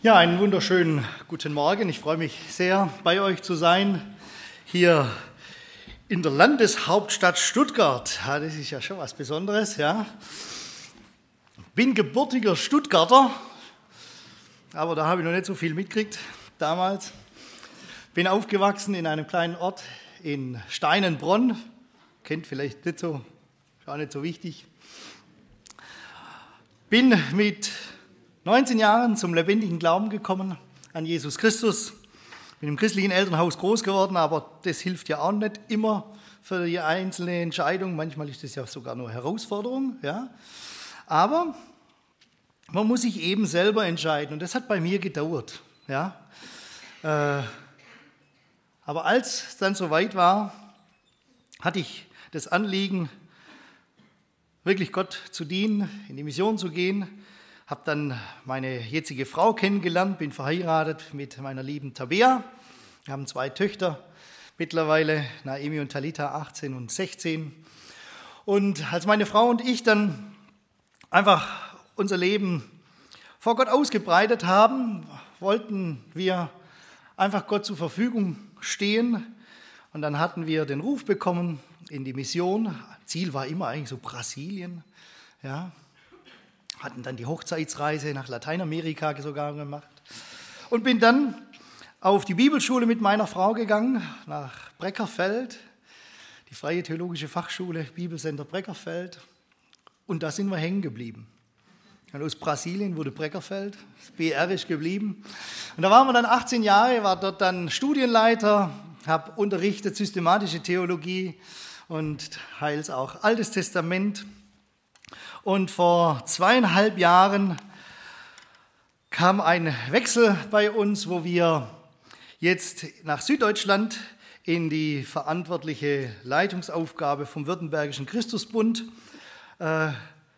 Ja, einen wunderschönen guten Morgen. Ich freue mich sehr, bei euch zu sein. Hier in der Landeshauptstadt Stuttgart. Ja, das ist ja schon was Besonderes, ja. Bin gebürtiger Stuttgarter, aber da habe ich noch nicht so viel mitgekriegt damals. Bin aufgewachsen in einem kleinen Ort in Steinenbronn. Kennt vielleicht nicht so, ist auch nicht so wichtig. Bin mit 19 Jahren zum lebendigen Glauben gekommen an Jesus Christus. Bin im christlichen Elternhaus groß geworden, aber das hilft ja auch nicht immer für die einzelne Entscheidung. Manchmal ist das ja sogar nur Herausforderung. Ja. Aber man muss sich eben selber entscheiden und das hat bei mir gedauert. Ja. Äh, aber als es dann soweit war, hatte ich das Anliegen, wirklich Gott zu dienen, in die Mission zu gehen habe dann meine jetzige Frau kennengelernt, bin verheiratet mit meiner lieben Tabea. Wir haben zwei Töchter mittlerweile, Naemi und Talita, 18 und 16. Und als meine Frau und ich dann einfach unser Leben vor Gott ausgebreitet haben, wollten wir einfach Gott zur Verfügung stehen. Und dann hatten wir den Ruf bekommen in die Mission. Ziel war immer eigentlich so Brasilien. Ja, hatten dann die Hochzeitsreise nach Lateinamerika sogar gemacht und bin dann auf die Bibelschule mit meiner Frau gegangen, nach Breckerfeld, die Freie Theologische Fachschule, Bibelcenter Breckerfeld. Und da sind wir hängen geblieben. Und aus Brasilien wurde Breckerfeld, BR ist geblieben. Und da waren wir dann 18 Jahre, war dort dann Studienleiter, habe unterrichtet systematische Theologie und heils auch Altes Testament. Und vor zweieinhalb Jahren kam ein Wechsel bei uns, wo wir jetzt nach Süddeutschland in die verantwortliche Leitungsaufgabe vom Württembergischen Christusbund äh,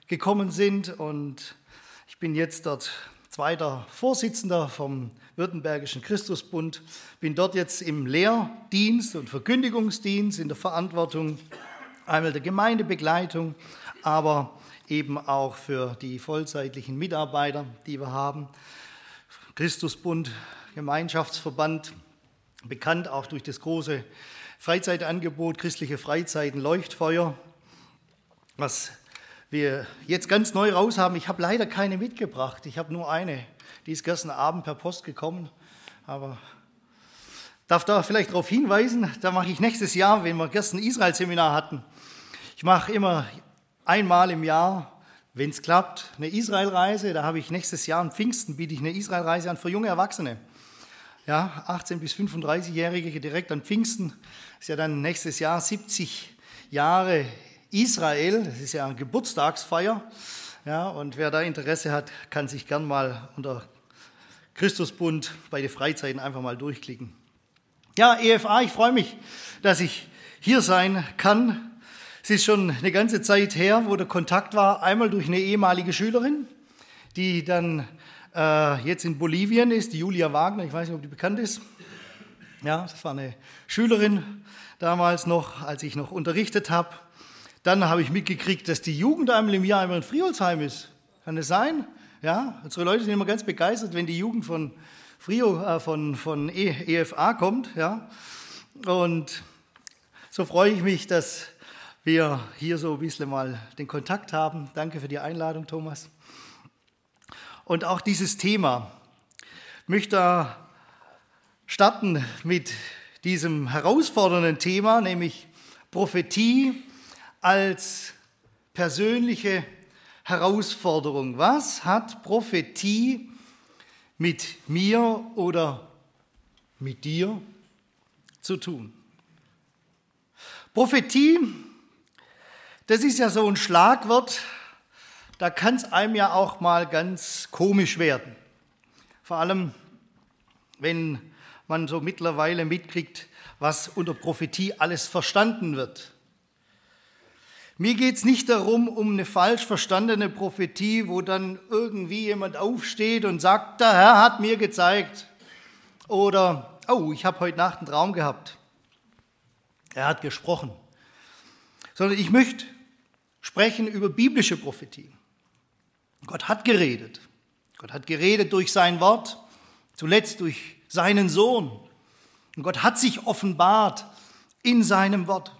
gekommen sind. Und ich bin jetzt dort zweiter Vorsitzender vom Württembergischen Christusbund, bin dort jetzt im Lehrdienst und Verkündigungsdienst in der Verantwortung einmal der Gemeindebegleitung, aber eben auch für die vollzeitlichen Mitarbeiter, die wir haben. Christusbund, Gemeinschaftsverband, bekannt auch durch das große Freizeitangebot, christliche Freizeiten, Leuchtfeuer, was wir jetzt ganz neu raus haben. Ich habe leider keine mitgebracht, ich habe nur eine. Die ist gestern Abend per Post gekommen, aber darf da vielleicht darauf hinweisen, da mache ich nächstes Jahr, wenn wir gestern Israel-Seminar hatten, ich mache immer einmal im Jahr, wenn es klappt, eine Israelreise. Da habe ich nächstes Jahr am Pfingsten biete ich eine Israelreise an für junge Erwachsene. Ja, 18 bis 35-Jährige direkt an Pfingsten. Ist ja dann nächstes Jahr 70 Jahre Israel. Das ist ja eine Geburtstagsfeier. Ja, und wer da Interesse hat, kann sich gern mal unter Christusbund bei den Freizeiten einfach mal durchklicken. Ja, EFA, ich freue mich, dass ich hier sein kann es ist schon eine ganze Zeit her, wo der Kontakt war, einmal durch eine ehemalige Schülerin, die dann äh, jetzt in Bolivien ist, die Julia Wagner, ich weiß nicht, ob die bekannt ist. Ja, das war eine Schülerin damals noch, als ich noch unterrichtet habe. Dann habe ich mitgekriegt, dass die Jugend einmal im Jahr einmal in Friolsheim ist. Kann das sein? Ja, unsere Leute sind immer ganz begeistert, wenn die Jugend von Frio, äh, von, von EFA kommt. Ja. Und so freue ich mich, dass wir hier so ein bisschen mal den Kontakt haben. Danke für die Einladung, Thomas. Und auch dieses Thema möchte starten mit diesem herausfordernden Thema, nämlich Prophetie als persönliche Herausforderung. Was hat Prophetie mit mir oder mit dir zu tun? Prophetie das ist ja so ein Schlagwort, da kann es einem ja auch mal ganz komisch werden. Vor allem, wenn man so mittlerweile mitkriegt, was unter Prophetie alles verstanden wird. Mir geht es nicht darum, um eine falsch verstandene Prophetie, wo dann irgendwie jemand aufsteht und sagt, der Herr hat mir gezeigt. Oder, oh, ich habe heute Nacht einen Traum gehabt. Er hat gesprochen. Sondern ich möchte sprechen über biblische Prophetie. Gott hat geredet. Gott hat geredet durch sein Wort zuletzt durch seinen Sohn. Und Gott hat sich offenbart in seinem Wort.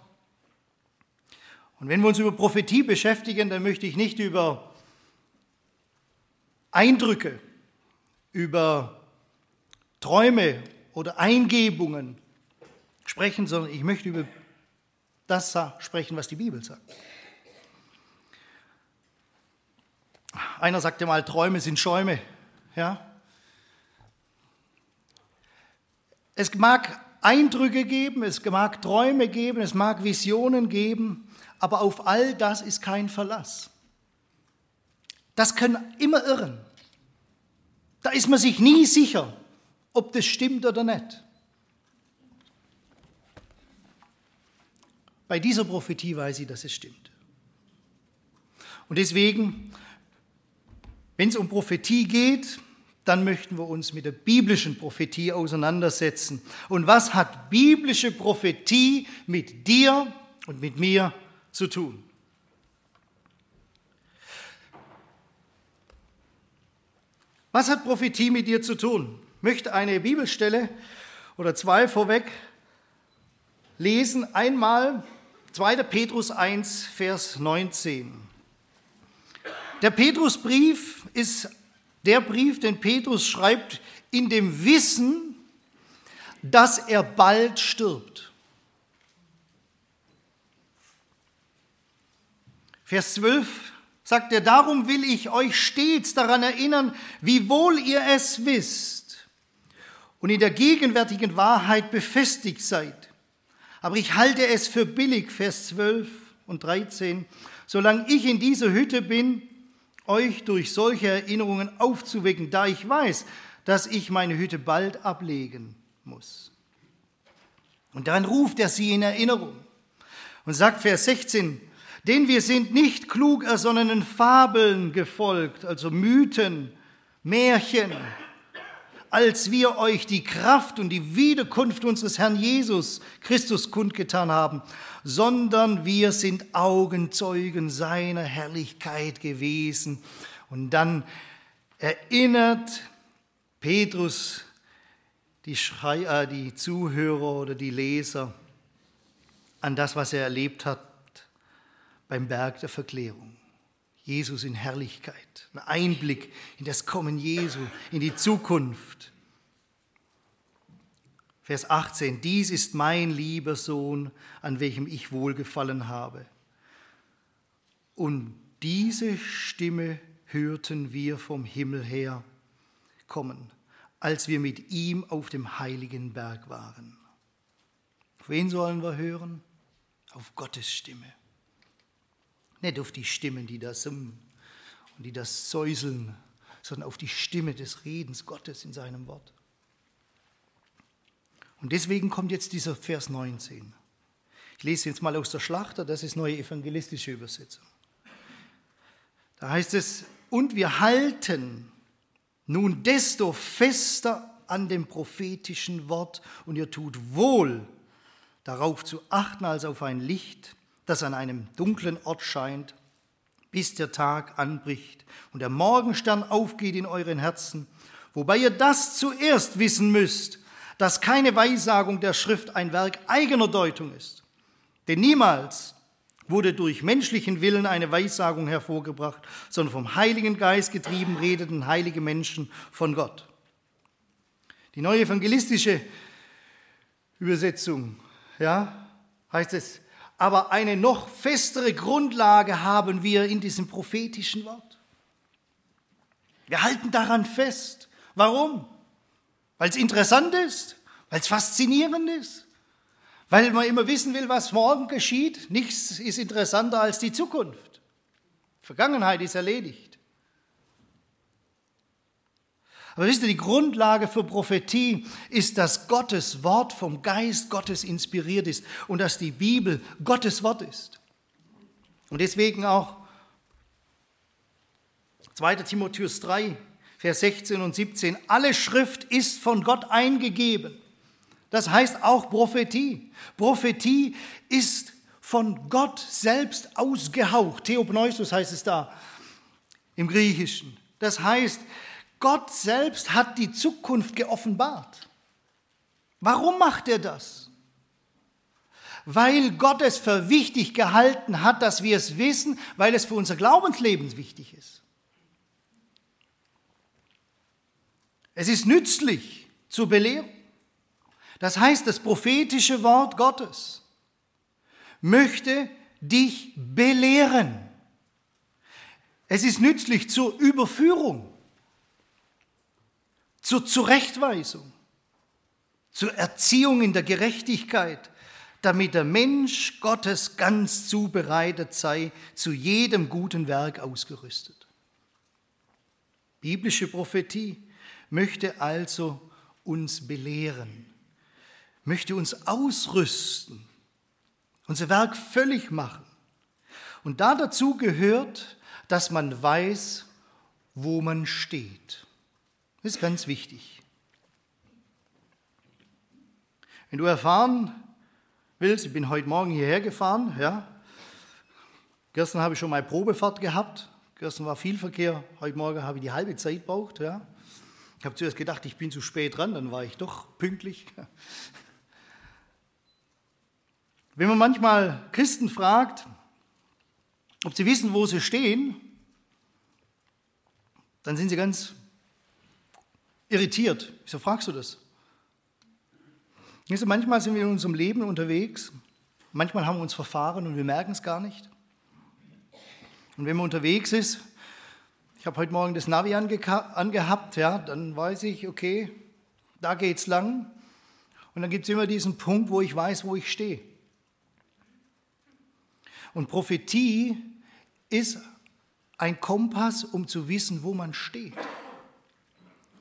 Und wenn wir uns über Prophetie beschäftigen, dann möchte ich nicht über Eindrücke, über Träume oder Eingebungen sprechen, sondern ich möchte über das sprechen, was die Bibel sagt. Einer sagte mal, Träume sind Schäume. Ja? Es mag Eindrücke geben, es mag Träume geben, es mag Visionen geben, aber auf all das ist kein Verlass. Das können immer irren. Da ist man sich nie sicher, ob das stimmt oder nicht. Bei dieser Prophetie weiß ich, dass es stimmt. Und deswegen, wenn es um Prophetie geht, dann möchten wir uns mit der biblischen Prophetie auseinandersetzen. Und was hat biblische Prophetie mit dir und mit mir zu tun? Was hat Prophetie mit dir zu tun? Ich möchte eine Bibelstelle oder zwei vorweg lesen. Einmal 2. Petrus 1, Vers 19. Der Petrusbrief ist der Brief, den Petrus schreibt, in dem Wissen, dass er bald stirbt. Vers 12 sagt er, darum will ich euch stets daran erinnern, wie wohl ihr es wisst und in der gegenwärtigen Wahrheit befestigt seid. Aber ich halte es für billig, Vers 12 und 13, solange ich in dieser Hütte bin, euch durch solche Erinnerungen aufzuwecken, da ich weiß, dass ich meine Hütte bald ablegen muss. Und dann ruft er sie in Erinnerung und sagt Vers 16, denn wir sind nicht klug ersonnenen Fabeln gefolgt, also Mythen, Märchen, als wir euch die Kraft und die Wiederkunft unseres Herrn Jesus Christus kundgetan haben, sondern wir sind Augenzeugen seiner Herrlichkeit gewesen. Und dann erinnert Petrus die, Schrei äh, die Zuhörer oder die Leser an das, was er erlebt hat beim Berg der Verklärung. Jesus in Herrlichkeit, ein Einblick in das Kommen Jesu, in die Zukunft. Vers 18, dies ist mein lieber Sohn, an welchem ich wohlgefallen habe. Und diese Stimme hörten wir vom Himmel her kommen, als wir mit ihm auf dem heiligen Berg waren. Auf wen sollen wir hören? Auf Gottes Stimme. Nicht auf die Stimmen, die da summen und die das säuseln, sondern auf die Stimme des Redens Gottes in seinem Wort. Und deswegen kommt jetzt dieser Vers 19. Ich lese jetzt mal aus der Schlachter, das ist neue evangelistische Übersetzung. Da heißt es, und wir halten nun desto fester an dem prophetischen Wort und ihr tut wohl, darauf zu achten als auf ein Licht, das an einem dunklen Ort scheint, bis der Tag anbricht und der Morgenstern aufgeht in euren Herzen, wobei ihr das zuerst wissen müsst, dass keine Weissagung der Schrift ein Werk eigener Deutung ist. Denn niemals wurde durch menschlichen Willen eine Weissagung hervorgebracht, sondern vom Heiligen Geist getrieben redeten heilige Menschen von Gott. Die neue evangelistische Übersetzung, ja, heißt es, aber eine noch festere Grundlage haben wir in diesem prophetischen Wort. Wir halten daran fest. Warum? Weil es interessant ist, weil es faszinierend ist, weil man immer wissen will, was morgen geschieht. Nichts ist interessanter als die Zukunft. Vergangenheit ist erledigt. Aber wisst ihr, die Grundlage für Prophetie ist, dass Gottes Wort vom Geist Gottes inspiriert ist und dass die Bibel Gottes Wort ist. Und deswegen auch 2. Timotheus 3, Vers 16 und 17, alle Schrift ist von Gott eingegeben. Das heißt auch Prophetie. Prophetie ist von Gott selbst ausgehaucht. Theopneustos heißt es da im Griechischen. Das heißt, Gott selbst hat die Zukunft geoffenbart. Warum macht er das? Weil Gott es für wichtig gehalten hat, dass wir es wissen, weil es für unser Glaubensleben wichtig ist. Es ist nützlich zur Belehrung. Das heißt, das prophetische Wort Gottes möchte dich belehren. Es ist nützlich zur Überführung, zur Zurechtweisung, zur Erziehung in der Gerechtigkeit, damit der Mensch Gottes ganz zubereitet sei, zu jedem guten Werk ausgerüstet. Biblische Prophetie möchte also uns belehren, möchte uns ausrüsten, unser Werk völlig machen. Und da dazu gehört, dass man weiß, wo man steht. Das ist ganz wichtig. Wenn du erfahren willst, ich bin heute Morgen hierher gefahren, ja. Gestern habe ich schon mal Probefahrt gehabt. Gestern war viel Verkehr, heute Morgen habe ich die halbe Zeit gebraucht, ja. Ich habe zuerst gedacht, ich bin zu spät dran, dann war ich doch pünktlich. Wenn man manchmal Christen fragt, ob sie wissen, wo sie stehen, dann sind sie ganz irritiert. Wieso fragst du das? manchmal sind wir in unserem Leben unterwegs, manchmal haben wir uns verfahren und wir merken es gar nicht. Und wenn man unterwegs ist, ich habe heute Morgen das Navi angehabt, ja, dann weiß ich, okay, da geht's lang. Und dann gibt es immer diesen Punkt, wo ich weiß, wo ich stehe. Und Prophetie ist ein Kompass, um zu wissen, wo man steht.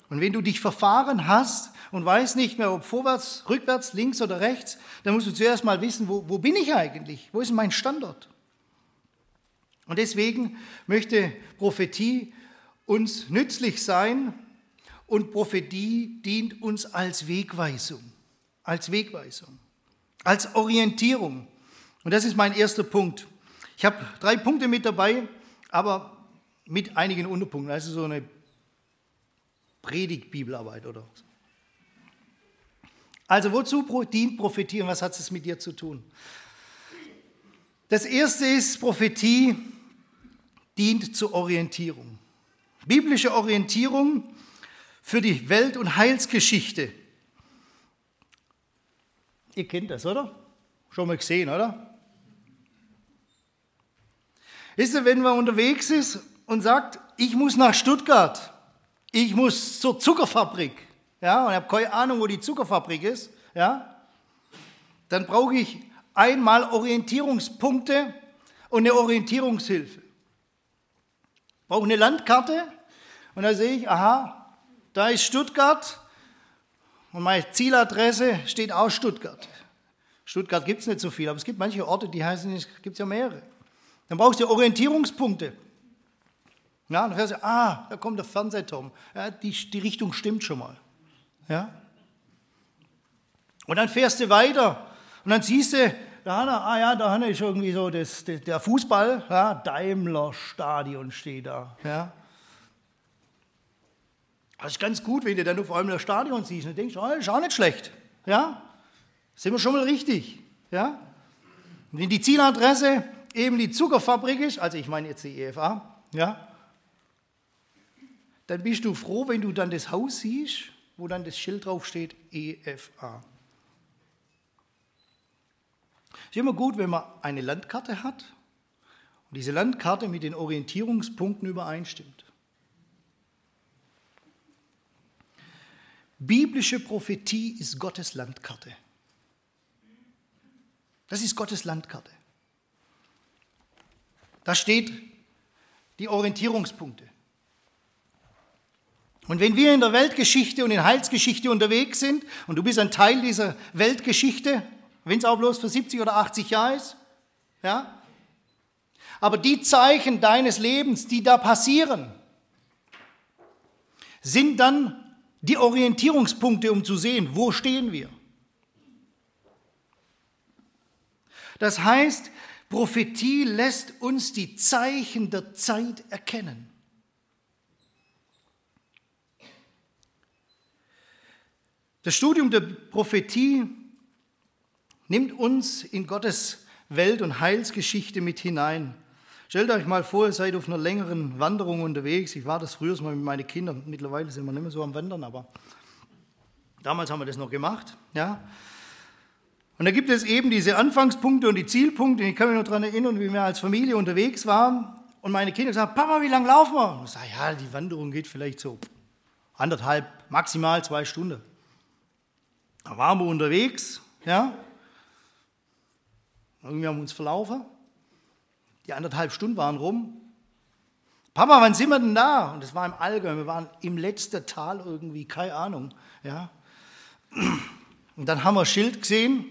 Und wenn du dich verfahren hast und weißt nicht mehr, ob vorwärts, rückwärts, links oder rechts, dann musst du zuerst mal wissen, wo, wo bin ich eigentlich? Wo ist mein Standort? Und deswegen möchte Prophetie uns nützlich sein und Prophetie dient uns als Wegweisung, als Wegweisung, als Orientierung. Und das ist mein erster Punkt. Ich habe drei Punkte mit dabei, aber mit einigen Unterpunkten. Also so eine Predigt-Bibelarbeit oder so. Also wozu dient Prophetie und was hat es mit dir zu tun? Das erste ist, Prophetie dient zur Orientierung. Biblische Orientierung für die Welt- und Heilsgeschichte. Ihr kennt das, oder? Schon mal gesehen, oder? Wisst ihr, wenn man unterwegs ist und sagt, ich muss nach Stuttgart, ich muss zur Zuckerfabrik, ja, und ich habe keine Ahnung, wo die Zuckerfabrik ist, ja, dann brauche ich einmal Orientierungspunkte und eine Orientierungshilfe brauche eine Landkarte und da sehe ich, aha, da ist Stuttgart und meine Zieladresse steht auch Stuttgart. Stuttgart gibt es nicht so viel, aber es gibt manche Orte, die heißen, es gibt ja mehrere. Dann brauchst du Orientierungspunkte. Ja, dann fährst du, ah, da kommt der Fernsehturm. Ja, die, die Richtung stimmt schon mal. Ja? Und dann fährst du weiter und dann siehst du, da ah ja, da ist irgendwie so das, der Fußball, ja, Daimler Stadion steht da. Ja. Das ist ganz gut, wenn du dann auf einmal das Stadion siehst und denkst, oh, das ist auch nicht schlecht. Ja, sind wir schon mal richtig. Ja. Wenn die Zieladresse eben die Zuckerfabrik ist, also ich meine jetzt die EFA, ja, dann bist du froh, wenn du dann das Haus siehst, wo dann das Schild drauf steht, EFA. Es ist immer gut, wenn man eine Landkarte hat und diese Landkarte mit den Orientierungspunkten übereinstimmt. Biblische Prophetie ist Gottes Landkarte. Das ist Gottes Landkarte. Da steht die Orientierungspunkte. Und wenn wir in der Weltgeschichte und in Heilsgeschichte unterwegs sind und du bist ein Teil dieser Weltgeschichte, wenn es auch bloß für 70 oder 80 Jahre ist. Ja? Aber die Zeichen deines Lebens, die da passieren, sind dann die Orientierungspunkte, um zu sehen, wo stehen wir. Das heißt, Prophetie lässt uns die Zeichen der Zeit erkennen. Das Studium der Prophetie nimmt uns in Gottes Welt- und Heilsgeschichte mit hinein. Stellt euch mal vor, ihr seid auf einer längeren Wanderung unterwegs. Ich war das früher mal mit meinen Kindern. Mittlerweile sind wir nicht mehr so am Wandern, aber damals haben wir das noch gemacht. Ja. Und da gibt es eben diese Anfangspunkte und die Zielpunkte. Ich kann mich noch daran erinnern, wie wir als Familie unterwegs waren und meine Kinder gesagt Papa, wie lange laufen wir? Und ich sage, ja, die Wanderung geht vielleicht so anderthalb, maximal zwei Stunden. Da waren wir unterwegs, ja. Irgendwie haben wir uns verlaufen. Die anderthalb Stunden waren rum. Papa, wann sind wir denn da? Und das war im Allgäu. Wir waren im letzten Tal irgendwie, keine Ahnung. Ja. Und dann haben wir ein Schild gesehen.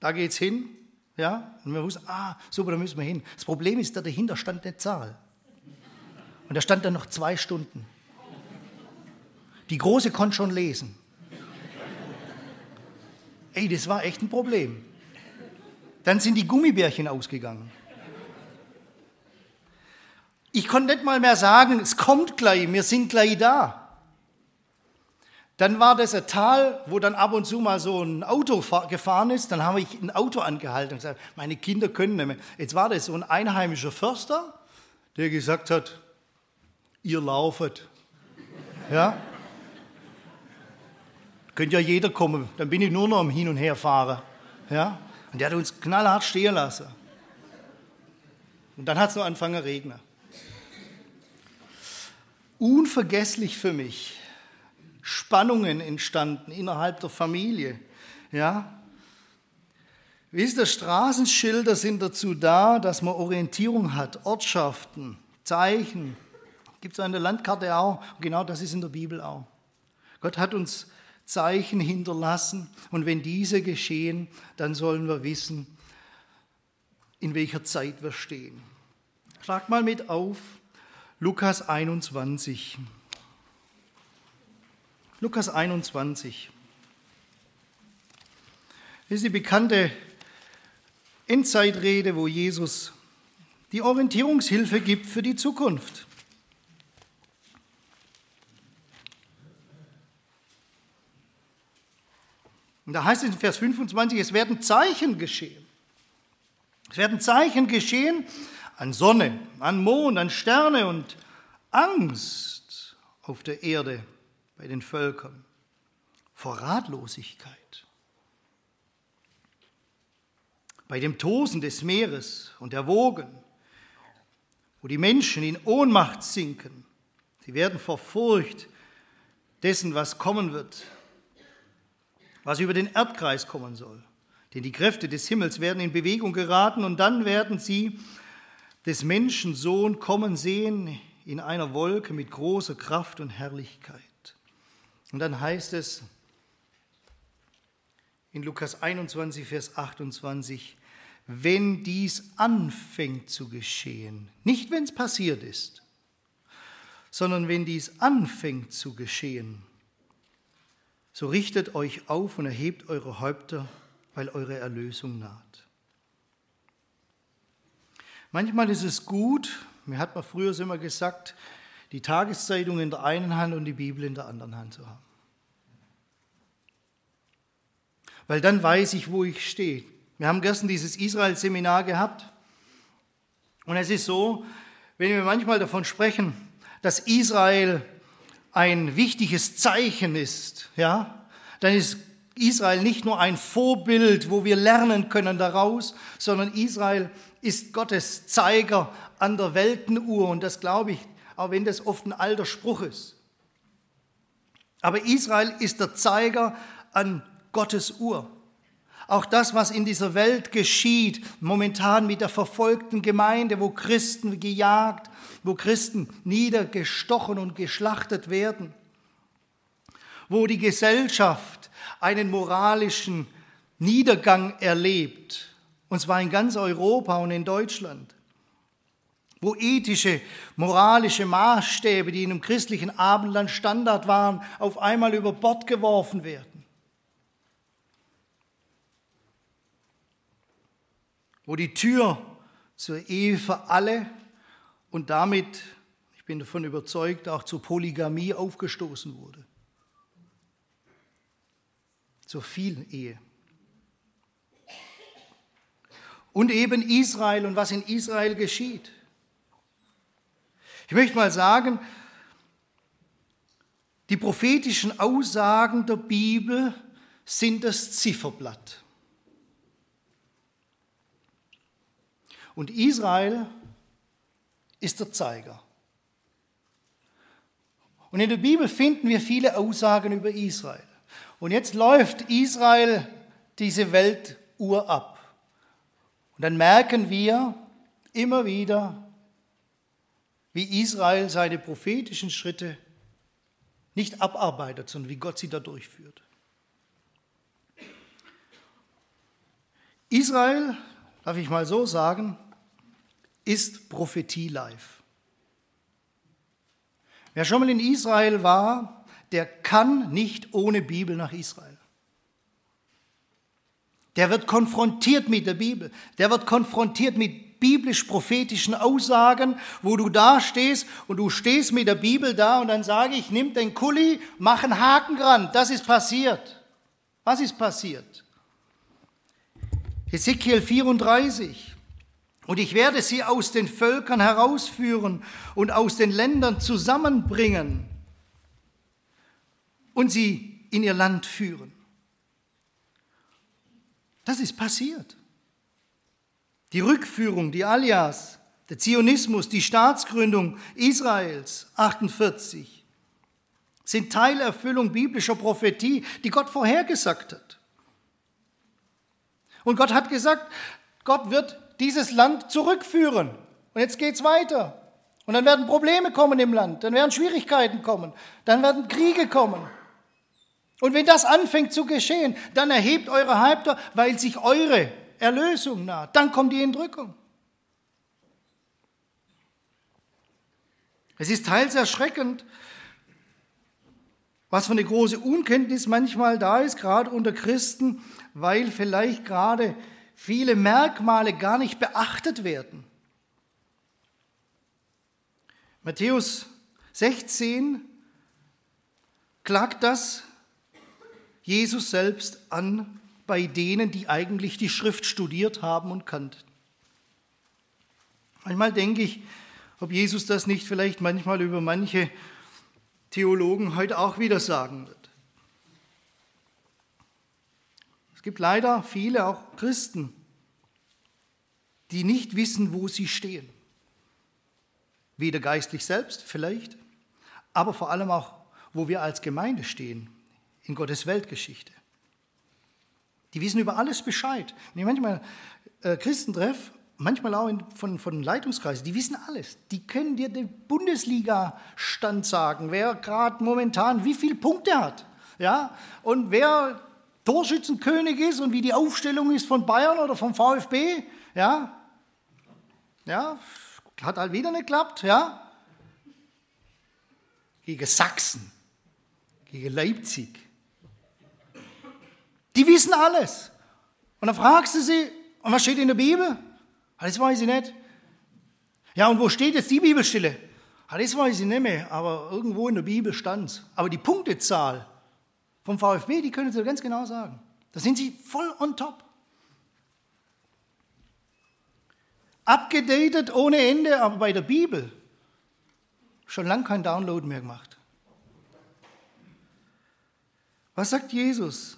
Da geht's hin. Ja. Und wir wussten, ah, super, da müssen wir hin. Das Problem ist, da dahinter stand eine Zahl. Und da stand dann noch zwei Stunden. Die Große konnte schon lesen. Ey, das war echt ein Problem. Dann sind die Gummibärchen ausgegangen. Ich konnte nicht mal mehr sagen, es kommt gleich, wir sind gleich da. Dann war das ein Tal, wo dann ab und zu mal so ein Auto gefahren ist. Dann habe ich ein Auto angehalten und gesagt, meine Kinder können nicht mehr. Jetzt war das so ein einheimischer Förster, der gesagt hat, ihr laufet. Ja? Könnte ja jeder kommen, dann bin ich nur noch am Hin- und Herfahren. Ja? Und der hat uns knallhart stehen lassen. Und dann hat es noch angefangen zu regnen. Unvergesslich für mich. Spannungen entstanden innerhalb der Familie. Ja? Wisst ihr, Straßenschilder sind dazu da, dass man Orientierung hat, Ortschaften, Zeichen. Gibt es an der Landkarte auch. Genau das ist in der Bibel auch. Gott hat uns Zeichen hinterlassen. Und wenn diese geschehen, dann sollen wir wissen, in welcher Zeit wir stehen. Schlag mal mit auf Lukas 21. Lukas 21. Das ist die bekannte Endzeitrede, wo Jesus die Orientierungshilfe gibt für die Zukunft. Und da heißt es in Vers 25, es werden Zeichen geschehen. Es werden Zeichen geschehen an Sonne, an Mond, an Sterne und Angst auf der Erde bei den Völkern vor Ratlosigkeit. Bei dem Tosen des Meeres und der Wogen, wo die Menschen in Ohnmacht sinken. Sie werden vor Furcht dessen, was kommen wird, was über den Erdkreis kommen soll. Denn die Kräfte des Himmels werden in Bewegung geraten und dann werden sie des Menschen Sohn kommen sehen in einer Wolke mit großer Kraft und Herrlichkeit. Und dann heißt es in Lukas 21, Vers 28, wenn dies anfängt zu geschehen, nicht wenn es passiert ist, sondern wenn dies anfängt zu geschehen, so richtet euch auf und erhebt eure Häupter, weil eure Erlösung naht. Manchmal ist es gut, mir hat man früher immer gesagt, die Tageszeitung in der einen Hand und die Bibel in der anderen Hand zu haben. Weil dann weiß ich, wo ich stehe. Wir haben gestern dieses Israel-Seminar gehabt. Und es ist so, wenn wir manchmal davon sprechen, dass Israel ein wichtiges Zeichen ist, ja, dann ist Israel nicht nur ein Vorbild, wo wir lernen können daraus, sondern Israel ist Gottes Zeiger an der Weltenuhr. Und das glaube ich, auch wenn das oft ein alter Spruch ist. Aber Israel ist der Zeiger an Gottes Uhr. Auch das, was in dieser Welt geschieht, momentan mit der verfolgten Gemeinde, wo Christen gejagt, wo Christen niedergestochen und geschlachtet werden, wo die Gesellschaft einen moralischen Niedergang erlebt, und zwar in ganz Europa und in Deutschland, wo ethische, moralische Maßstäbe, die in einem christlichen Abendland Standard waren, auf einmal über Bord geworfen werden. Wo die Tür zur Ehe für alle und damit, ich bin davon überzeugt, auch zur Polygamie aufgestoßen wurde. Zur Vielehe. Und eben Israel und was in Israel geschieht. Ich möchte mal sagen, die prophetischen Aussagen der Bibel sind das Zifferblatt. Und Israel ist der Zeiger. Und in der Bibel finden wir viele Aussagen über Israel. Und jetzt läuft Israel diese Weltuhr ab. Und dann merken wir immer wieder, wie Israel seine prophetischen Schritte nicht abarbeitet, sondern wie Gott sie da durchführt. Israel, darf ich mal so sagen, ist Prophetie live. Wer schon mal in Israel war, der kann nicht ohne Bibel nach Israel. Der wird konfrontiert mit der Bibel. Der wird konfrontiert mit biblisch-prophetischen Aussagen, wo du da stehst und du stehst mit der Bibel da und dann sage ich, nimm den Kuli, mach einen Haken dran. Das ist passiert. Was ist passiert? Ezekiel 34. Und ich werde sie aus den Völkern herausführen und aus den Ländern zusammenbringen und sie in ihr Land führen. Das ist passiert. Die Rückführung, die Alias, der Zionismus, die Staatsgründung Israels 48 sind Teilerfüllung biblischer Prophetie, die Gott vorhergesagt hat. Und Gott hat gesagt, Gott wird dieses Land zurückführen. Und jetzt geht es weiter. Und dann werden Probleme kommen im Land, dann werden Schwierigkeiten kommen, dann werden Kriege kommen. Und wenn das anfängt zu geschehen, dann erhebt eure Häupter, weil sich eure Erlösung naht. Dann kommt die Entrückung. Es ist teils erschreckend, was für eine große Unkenntnis manchmal da ist, gerade unter Christen, weil vielleicht gerade viele Merkmale gar nicht beachtet werden. Matthäus 16 klagt das Jesus selbst an bei denen, die eigentlich die Schrift studiert haben und kannten. Manchmal denke ich, ob Jesus das nicht vielleicht manchmal über manche Theologen heute auch wieder sagen wird. Gibt leider viele, auch Christen, die nicht wissen, wo sie stehen. Weder geistlich selbst vielleicht, aber vor allem auch, wo wir als Gemeinde stehen in Gottes Weltgeschichte. Die wissen über alles Bescheid. Wenn ich manchmal äh, Christen treffe, manchmal auch von, von Leitungskreisen, die wissen alles. Die können dir den Bundesliga-Stand sagen, wer gerade momentan wie viele Punkte hat. Ja? Und wer Torschützenkönig ist und wie die Aufstellung ist von Bayern oder vom VfB, ja, ja, hat halt wieder nicht geklappt, ja. Gegen Sachsen, gegen Leipzig. Die wissen alles. Und dann fragst du sie, und was steht in der Bibel? Das weiß ich nicht. Ja, und wo steht jetzt die Bibelstelle? Das weiß ich nicht mehr, aber irgendwo in der Bibel stand es. Aber die Punktezahl, vom VfB, die können Sie ganz genau sagen. Da sind Sie voll on top. Abgedatet ohne Ende, aber bei der Bibel schon lange kein Download mehr gemacht. Was sagt Jesus?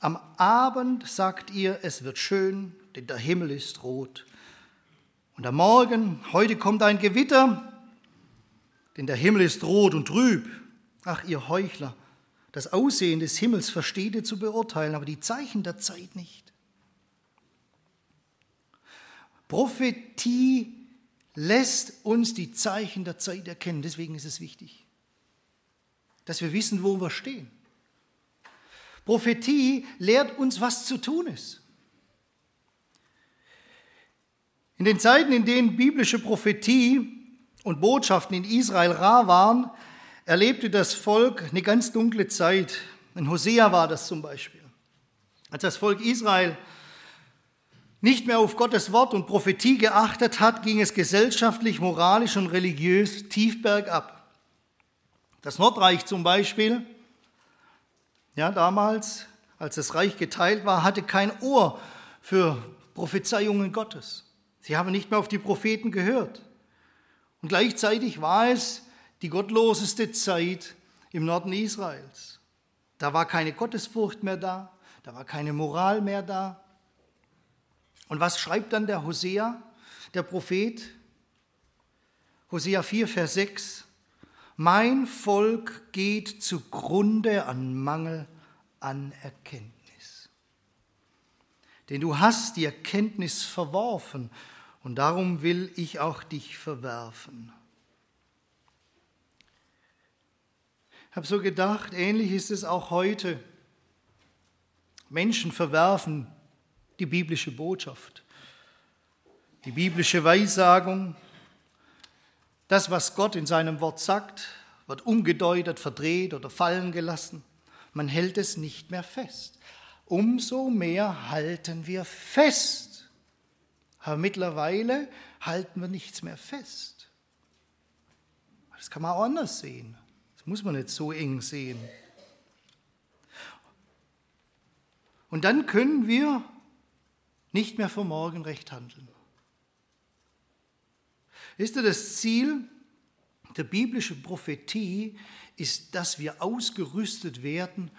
Am Abend sagt ihr, es wird schön, denn der Himmel ist rot. Und am Morgen, heute kommt ein Gewitter, denn der Himmel ist rot und trüb. Ach, ihr Heuchler, das Aussehen des Himmels versteht ihr zu beurteilen, aber die Zeichen der Zeit nicht. Prophetie lässt uns die Zeichen der Zeit erkennen. Deswegen ist es wichtig, dass wir wissen, wo wir stehen. Prophetie lehrt uns, was zu tun ist. In den Zeiten, in denen biblische Prophetie und Botschaften in Israel rar waren, erlebte das Volk eine ganz dunkle Zeit. In Hosea war das zum Beispiel. Als das Volk Israel nicht mehr auf Gottes Wort und Prophetie geachtet hat, ging es gesellschaftlich, moralisch und religiös tief bergab. Das Nordreich zum Beispiel, ja, damals, als das Reich geteilt war, hatte kein Ohr für Prophezeiungen Gottes. Sie haben nicht mehr auf die Propheten gehört. Und gleichzeitig war es die gottloseste Zeit im Norden Israels. Da war keine Gottesfurcht mehr da, da war keine Moral mehr da. Und was schreibt dann der Hosea, der Prophet? Hosea 4, Vers 6. Mein Volk geht zugrunde an Mangel an Erkenntnis. Denn du hast die Erkenntnis verworfen und darum will ich auch dich verwerfen. Habe so gedacht, ähnlich ist es auch heute. Menschen verwerfen die biblische Botschaft, die biblische Weissagung. Das, was Gott in seinem Wort sagt, wird umgedeutet, verdreht oder fallen gelassen. Man hält es nicht mehr fest. Umso mehr halten wir fest. Aber mittlerweile halten wir nichts mehr fest. Das kann man auch anders sehen. Das muss man nicht so eng sehen. Und dann können wir nicht mehr für morgen recht handeln. Ist das Ziel der biblischen Prophetie ist, dass wir ausgerüstet werden,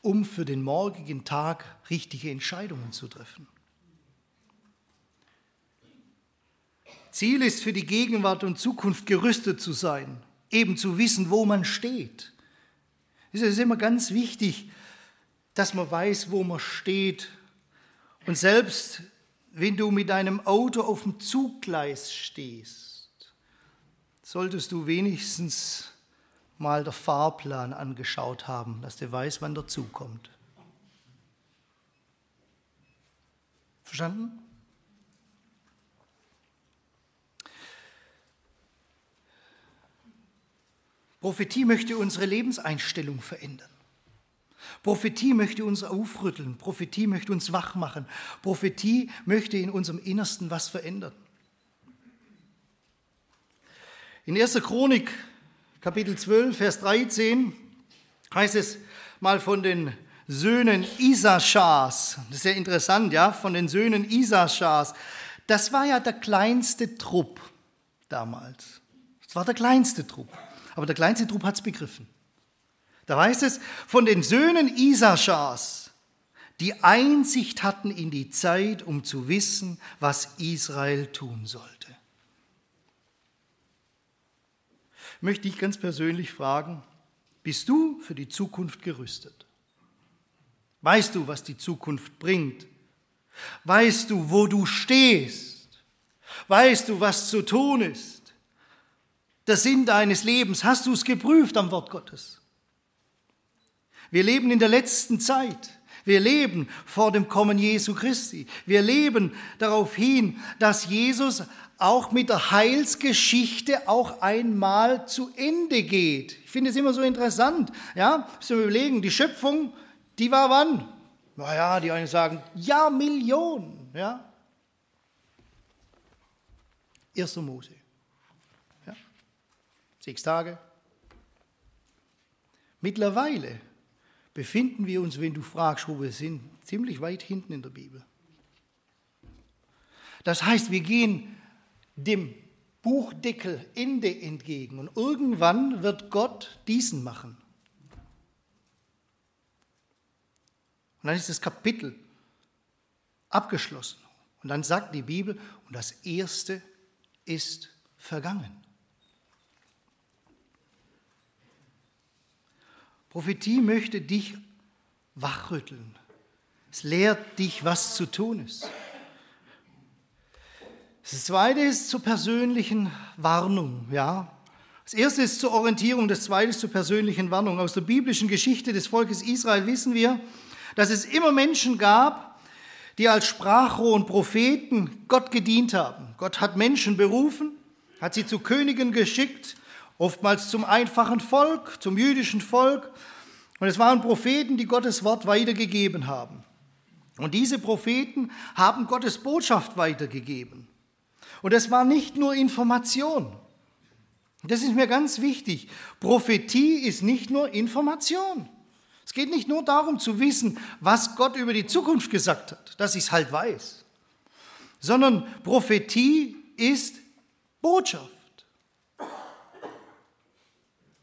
um für den morgigen Tag richtige Entscheidungen zu treffen. Ziel ist für die Gegenwart und Zukunft gerüstet zu sein eben zu wissen, wo man steht. Es ist immer ganz wichtig, dass man weiß, wo man steht. Und selbst wenn du mit deinem Auto auf dem Zuggleis stehst, solltest du wenigstens mal der Fahrplan angeschaut haben, dass du weißt, wann der Zug kommt. Verstanden? Prophetie möchte unsere Lebenseinstellung verändern. Prophetie möchte uns aufrütteln. Prophetie möchte uns wach machen. Prophetie möchte in unserem Innersten was verändern. In 1. Chronik, Kapitel 12, Vers 13, heißt es mal von den Söhnen Isaschars. Das ist sehr interessant, ja, von den Söhnen Isaschars. Das war ja der kleinste Trupp damals. Das war der kleinste Trupp. Aber der kleinste Trupp hat es begriffen. Da heißt es, von den Söhnen Isaschars, die Einsicht hatten in die Zeit, um zu wissen, was Israel tun sollte. Möchte ich ganz persönlich fragen, bist du für die Zukunft gerüstet? Weißt du, was die Zukunft bringt? Weißt du, wo du stehst? Weißt du, was zu tun ist? Der Sinn deines Lebens? Hast du es geprüft am Wort Gottes? Wir leben in der letzten Zeit. Wir leben vor dem Kommen Jesu Christi. Wir leben darauf hin, dass Jesus auch mit der Heilsgeschichte auch einmal zu Ende geht. Ich finde es immer so interessant. Ja, müssen wir überlegen, die Schöpfung, die war wann? Naja, die einen sagen, ja, Millionen. Ja. 1. Mose. Sechs Tage. Mittlerweile befinden wir uns, wenn du fragst, wo wir sind, ziemlich weit hinten in der Bibel. Das heißt, wir gehen dem Buchdeckel Ende entgegen und irgendwann wird Gott diesen machen. Und dann ist das Kapitel abgeschlossen. Und dann sagt die Bibel, und das Erste ist vergangen. Prophetie möchte dich wachrütteln. Es lehrt dich, was zu tun ist. Das zweite ist zur persönlichen Warnung, ja. Das erste ist zur Orientierung, das zweite ist zur persönlichen Warnung. Aus der biblischen Geschichte des Volkes Israel wissen wir, dass es immer Menschen gab, die als Sprachrohr und Propheten Gott gedient haben. Gott hat Menschen berufen, hat sie zu Königen geschickt, oftmals zum einfachen Volk, zum jüdischen Volk. Und es waren Propheten, die Gottes Wort weitergegeben haben. Und diese Propheten haben Gottes Botschaft weitergegeben. Und es war nicht nur Information. Das ist mir ganz wichtig. Prophetie ist nicht nur Information. Es geht nicht nur darum zu wissen, was Gott über die Zukunft gesagt hat, dass ich es halt weiß, sondern Prophetie ist Botschaft.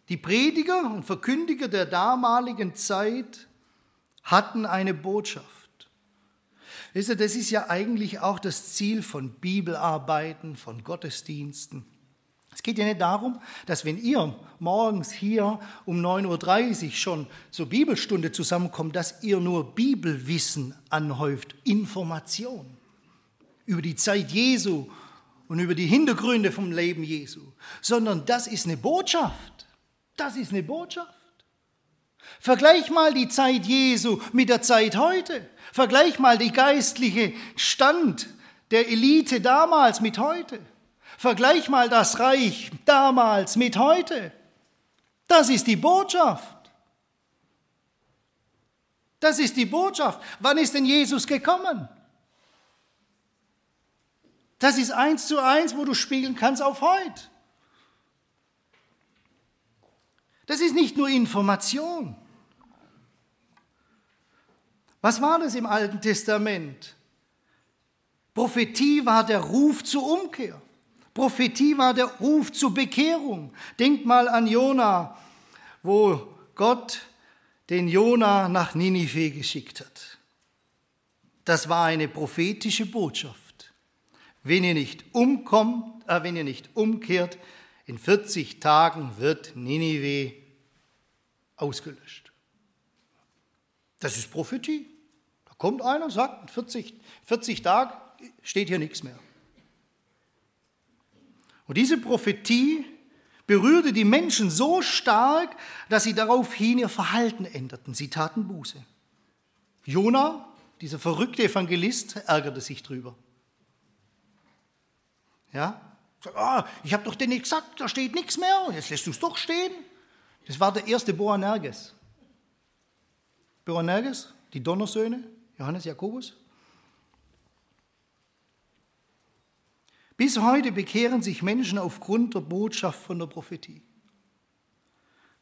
Die Prediger und Verkündiger der damaligen Zeit hatten eine Botschaft. Wisst ihr, das ist ja eigentlich auch das Ziel von Bibelarbeiten, von Gottesdiensten. Es geht ja nicht darum, dass wenn ihr morgens hier um 9.30 Uhr schon zur Bibelstunde zusammenkommt, dass ihr nur Bibelwissen anhäuft, Information über die Zeit Jesu und über die Hintergründe vom Leben Jesu, sondern das ist eine Botschaft. Das ist eine Botschaft. Vergleich mal die Zeit Jesu mit der Zeit heute. Vergleich mal die geistliche Stand der Elite damals mit heute. Vergleich mal das Reich damals mit heute. Das ist die Botschaft. Das ist die Botschaft. Wann ist denn Jesus gekommen? Das ist eins zu eins, wo du spiegeln kannst auf heute. Das ist nicht nur Information. Was war das im Alten Testament? Prophetie war der Ruf zur Umkehr. Prophetie war der Ruf zur Bekehrung. Denkt mal an Jona, wo Gott den Jona nach Ninive geschickt hat. Das war eine prophetische Botschaft. Wenn ihr nicht umkommt, äh, wenn ihr nicht umkehrt, in 40 Tagen wird Ninive ausgelöscht. Das ist Prophetie. Da kommt einer und sagt, 40, 40 Tage steht hier nichts mehr. Und diese Prophetie berührte die Menschen so stark, dass sie daraufhin ihr Verhalten änderten. Sie taten Buße. Jona, dieser verrückte Evangelist, ärgerte sich drüber. Ja, oh, ich habe doch denen gesagt, da steht nichts mehr jetzt lässt du es doch stehen. Das war der erste Boanerges. Boanerges, die Donnersöhne, Johannes Jakobus. Bis heute bekehren sich Menschen aufgrund der Botschaft von der Prophetie.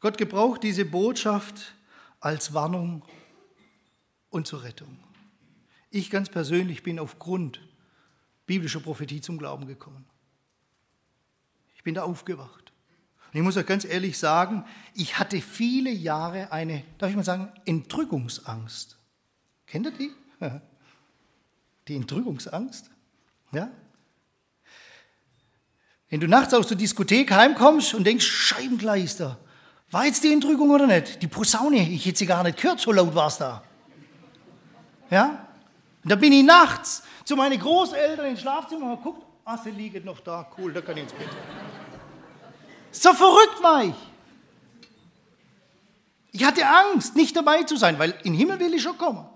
Gott gebraucht diese Botschaft als Warnung und zur Rettung. Ich ganz persönlich bin aufgrund biblischer Prophetie zum Glauben gekommen. Bin da aufgewacht. Und ich muss euch ganz ehrlich sagen, ich hatte viele Jahre eine, darf ich mal sagen, Entrückungsangst. Kennt ihr die? Die Entrückungsangst? Ja? Wenn du nachts aus der Diskothek heimkommst und denkst, Scheibenkleister, war jetzt die Entrückung oder nicht? Die Posaune, ich hätte sie gar nicht gehört, so laut war es da. Ja? Und da bin ich nachts zu meinen Großeltern ins Schlafzimmer und guckt, ah, sie liegt noch da, cool, da kann ich ins Bett. So verrückt war ich. Ich hatte Angst, nicht dabei zu sein, weil in den Himmel will ich schon kommen.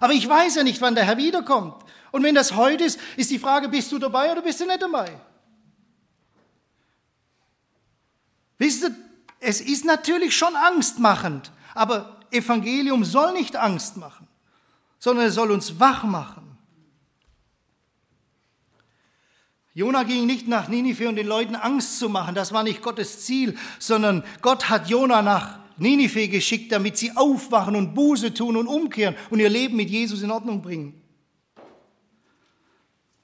Aber ich weiß ja nicht, wann der Herr wiederkommt. Und wenn das heute ist, ist die Frage, bist du dabei oder bist du nicht dabei? Wisst ihr, es ist natürlich schon angstmachend, aber Evangelium soll nicht Angst machen, sondern es soll uns wach machen. Jona ging nicht nach Ninive, um den Leuten Angst zu machen. Das war nicht Gottes Ziel, sondern Gott hat Jona nach Ninive geschickt, damit sie aufwachen und Buße tun und umkehren und ihr Leben mit Jesus in Ordnung bringen.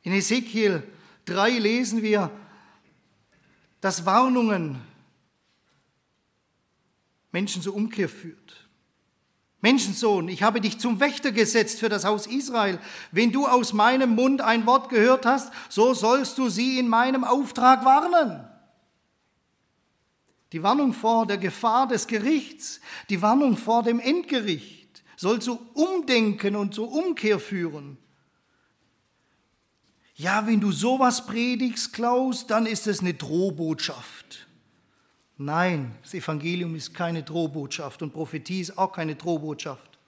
In Ezekiel 3 lesen wir, dass Warnungen Menschen zur Umkehr führt. Menschensohn, ich habe dich zum Wächter gesetzt für das Haus Israel. Wenn du aus meinem Mund ein Wort gehört hast, so sollst du sie in meinem Auftrag warnen. Die Warnung vor der Gefahr des Gerichts, die Warnung vor dem Endgericht soll zu Umdenken und zur Umkehr führen. Ja, wenn du sowas predigst, Klaus, dann ist es eine Drohbotschaft. Nein, das Evangelium ist keine Drohbotschaft und Prophetie ist auch keine Drohbotschaft.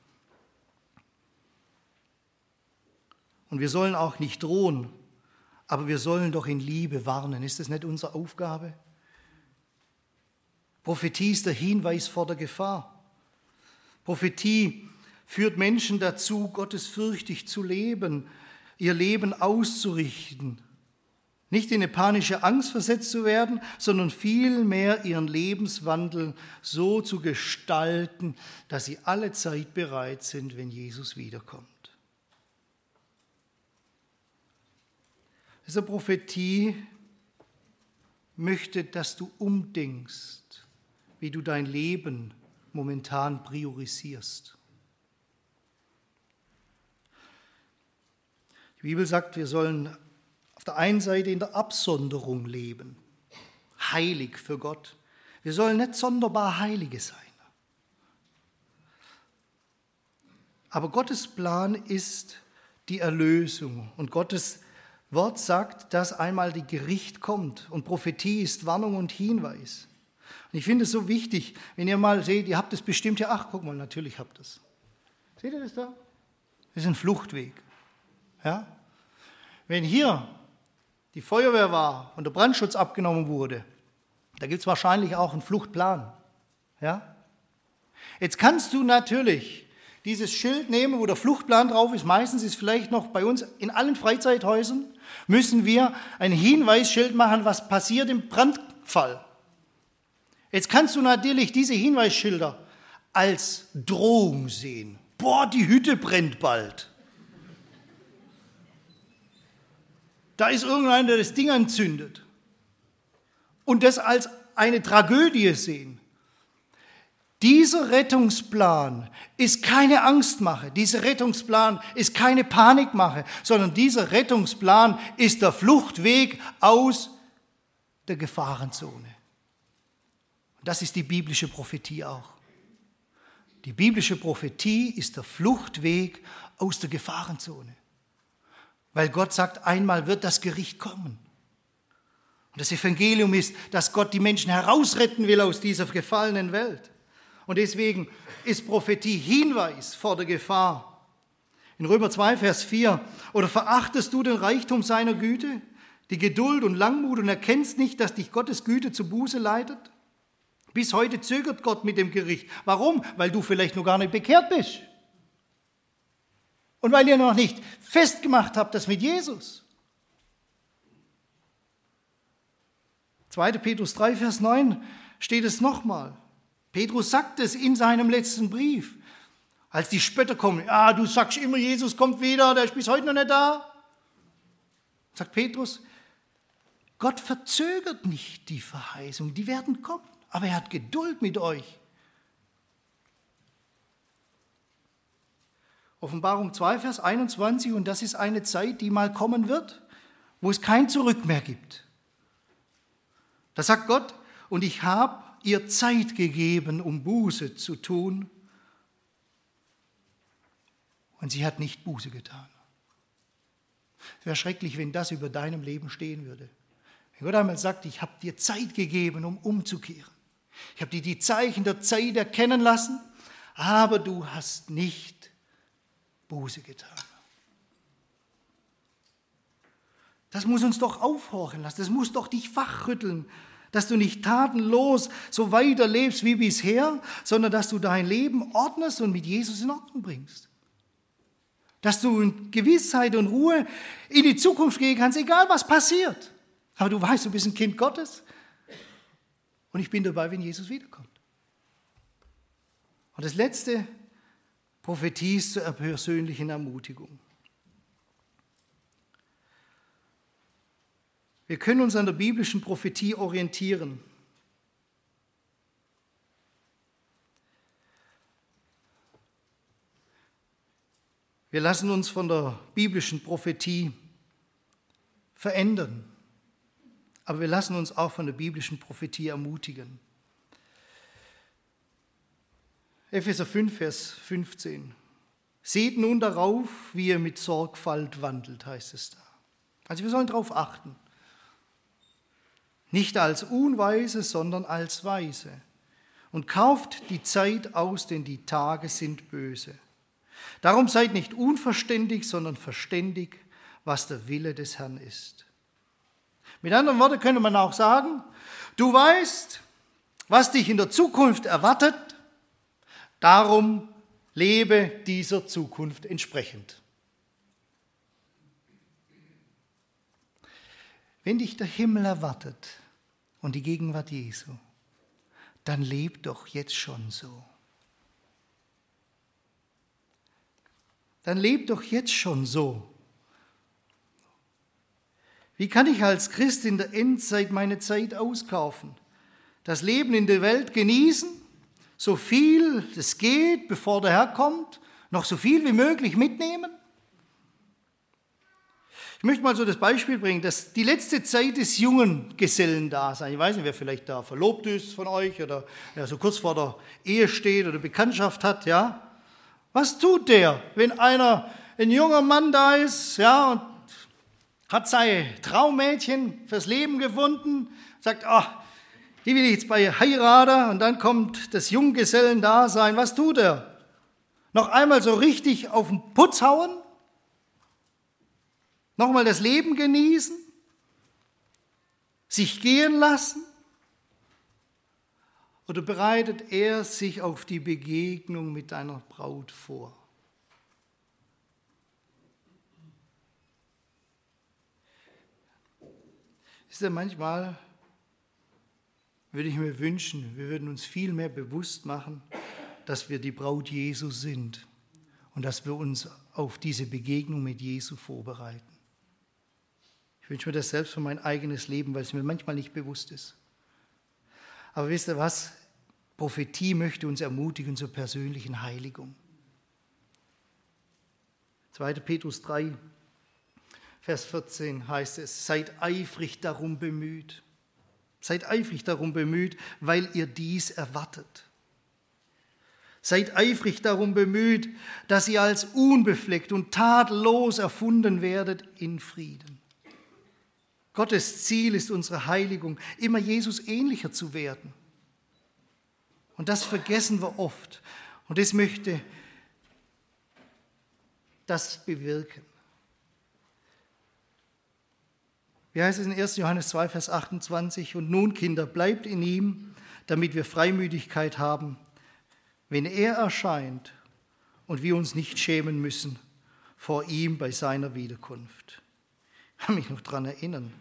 Und wir sollen auch nicht drohen, aber wir sollen doch in Liebe warnen. Ist das nicht unsere Aufgabe? Prophetie ist der Hinweis vor der Gefahr. Prophetie führt Menschen dazu, gottesfürchtig zu leben, ihr Leben auszurichten. Nicht in eine panische Angst versetzt zu werden, sondern vielmehr ihren Lebenswandel so zu gestalten, dass sie alle Zeit bereit sind, wenn Jesus wiederkommt. Diese Prophetie möchte, dass du umdenkst, wie du dein Leben momentan priorisierst. Die Bibel sagt, wir sollen auf der einen Seite in der Absonderung leben, heilig für Gott. Wir sollen nicht sonderbar Heilige sein. Aber Gottes Plan ist die Erlösung und Gottes Wort sagt, dass einmal die Gericht kommt und Prophetie ist Warnung und Hinweis. Und ich finde es so wichtig, wenn ihr mal seht, ihr habt es bestimmt ja, ach, guck mal, natürlich habt ihr es. Seht ihr das da? Das ist ein Fluchtweg. Ja? Wenn hier die Feuerwehr war und der Brandschutz abgenommen wurde, da gibt es wahrscheinlich auch einen Fluchtplan. Ja? Jetzt kannst du natürlich dieses Schild nehmen, wo der Fluchtplan drauf ist. Meistens ist vielleicht noch bei uns in allen Freizeithäusern, müssen wir ein Hinweisschild machen, was passiert im Brandfall. Jetzt kannst du natürlich diese Hinweisschilder als Drohung sehen. Boah, die Hütte brennt bald. Da ist irgendeiner, der das Ding anzündet. Und das als eine Tragödie sehen. Dieser Rettungsplan ist keine Angstmache, dieser Rettungsplan ist keine Panikmache, sondern dieser Rettungsplan ist der Fluchtweg aus der Gefahrenzone. Das ist die biblische Prophetie auch. Die biblische Prophetie ist der Fluchtweg aus der Gefahrenzone. Weil Gott sagt, einmal wird das Gericht kommen. Und das Evangelium ist, dass Gott die Menschen herausretten will aus dieser gefallenen Welt. Und deswegen ist Prophetie Hinweis vor der Gefahr. In Römer 2, Vers 4, oder verachtest du den Reichtum seiner Güte, die Geduld und Langmut und erkennst nicht, dass dich Gottes Güte zu Buße leitet? Bis heute zögert Gott mit dem Gericht. Warum? Weil du vielleicht noch gar nicht bekehrt bist. Und weil ihr noch nicht festgemacht habt, das mit Jesus. 2. Petrus 3, Vers 9 steht es nochmal. Petrus sagt es in seinem letzten Brief, als die Spötter kommen. Ja, du sagst immer, Jesus kommt wieder, der ist bis heute noch nicht da. Sagt Petrus, Gott verzögert nicht die Verheißung, die werden kommen, aber er hat Geduld mit euch. Offenbarung 2, Vers 21, und das ist eine Zeit, die mal kommen wird, wo es kein Zurück mehr gibt. Da sagt Gott, und ich habe ihr Zeit gegeben, um Buße zu tun. Und sie hat nicht Buße getan. Es wäre schrecklich, wenn das über deinem Leben stehen würde. Wenn Gott einmal sagt, ich habe dir Zeit gegeben, um umzukehren. Ich habe dir die Zeichen der Zeit erkennen lassen, aber du hast nicht Buße getan. Das muss uns doch aufhorchen lassen, das muss doch dich wachrütteln, dass du nicht tatenlos so weiterlebst wie bisher, sondern dass du dein Leben ordnest und mit Jesus in Ordnung bringst. Dass du in Gewissheit und Ruhe in die Zukunft gehen kannst, egal was passiert. Aber du weißt, du bist ein Kind Gottes und ich bin dabei, wenn Jesus wiederkommt. Und das letzte, Prophetie ist zur persönlichen Ermutigung. Wir können uns an der biblischen Prophetie orientieren. Wir lassen uns von der biblischen Prophetie verändern, aber wir lassen uns auch von der biblischen Prophetie ermutigen. Epheser 5, Vers 15. Seht nun darauf, wie ihr mit Sorgfalt wandelt, heißt es da. Also wir sollen darauf achten. Nicht als Unweise, sondern als Weise. Und kauft die Zeit aus, denn die Tage sind böse. Darum seid nicht unverständig, sondern verständig, was der Wille des Herrn ist. Mit anderen Worten könnte man auch sagen, du weißt, was dich in der Zukunft erwartet, darum Lebe dieser Zukunft entsprechend. Wenn dich der Himmel erwartet und die Gegenwart Jesu, dann leb doch jetzt schon so. Dann leb doch jetzt schon so. Wie kann ich als Christ in der Endzeit meine Zeit auskaufen? Das Leben in der Welt genießen, so viel es geht, bevor der Herr kommt, noch so viel wie möglich mitnehmen? Ich möchte mal so das Beispiel bringen, dass die letzte Zeit des jungen Gesellen da sein. Ich weiß nicht, wer vielleicht da verlobt ist von euch oder wer so kurz vor der Ehe steht oder Bekanntschaft hat, ja. Was tut der, wenn einer, ein junger Mann da ist, ja, und hat sein Traummädchen fürs Leben gefunden, sagt, ach, die will ich jetzt bei heiraten und dann kommt das Junggesellen-Dasein. Was tut er? Noch einmal so richtig auf den Putz hauen? Nochmal das Leben genießen? Sich gehen lassen? Oder bereitet er sich auf die Begegnung mit deiner Braut vor? Ist ja manchmal, würde ich mir wünschen, wir würden uns viel mehr bewusst machen, dass wir die Braut Jesu sind und dass wir uns auf diese Begegnung mit Jesu vorbereiten. Ich wünsche mir das selbst für mein eigenes Leben, weil es mir manchmal nicht bewusst ist. Aber wisst ihr was? Prophetie möchte uns ermutigen zur persönlichen Heiligung. 2. Petrus 3, Vers 14 heißt es, seid eifrig darum bemüht. Seid eifrig darum bemüht, weil ihr dies erwartet. Seid eifrig darum bemüht, dass ihr als unbefleckt und tadellos erfunden werdet in Frieden. Gottes Ziel ist unsere Heiligung, immer Jesus ähnlicher zu werden. Und das vergessen wir oft. Und das möchte das bewirken. Wie heißt es in 1. Johannes 2, Vers 28? Und nun, Kinder, bleibt in ihm, damit wir Freimütigkeit haben, wenn er erscheint und wir uns nicht schämen müssen vor ihm bei seiner Wiederkunft. Ich kann mich noch daran erinnern.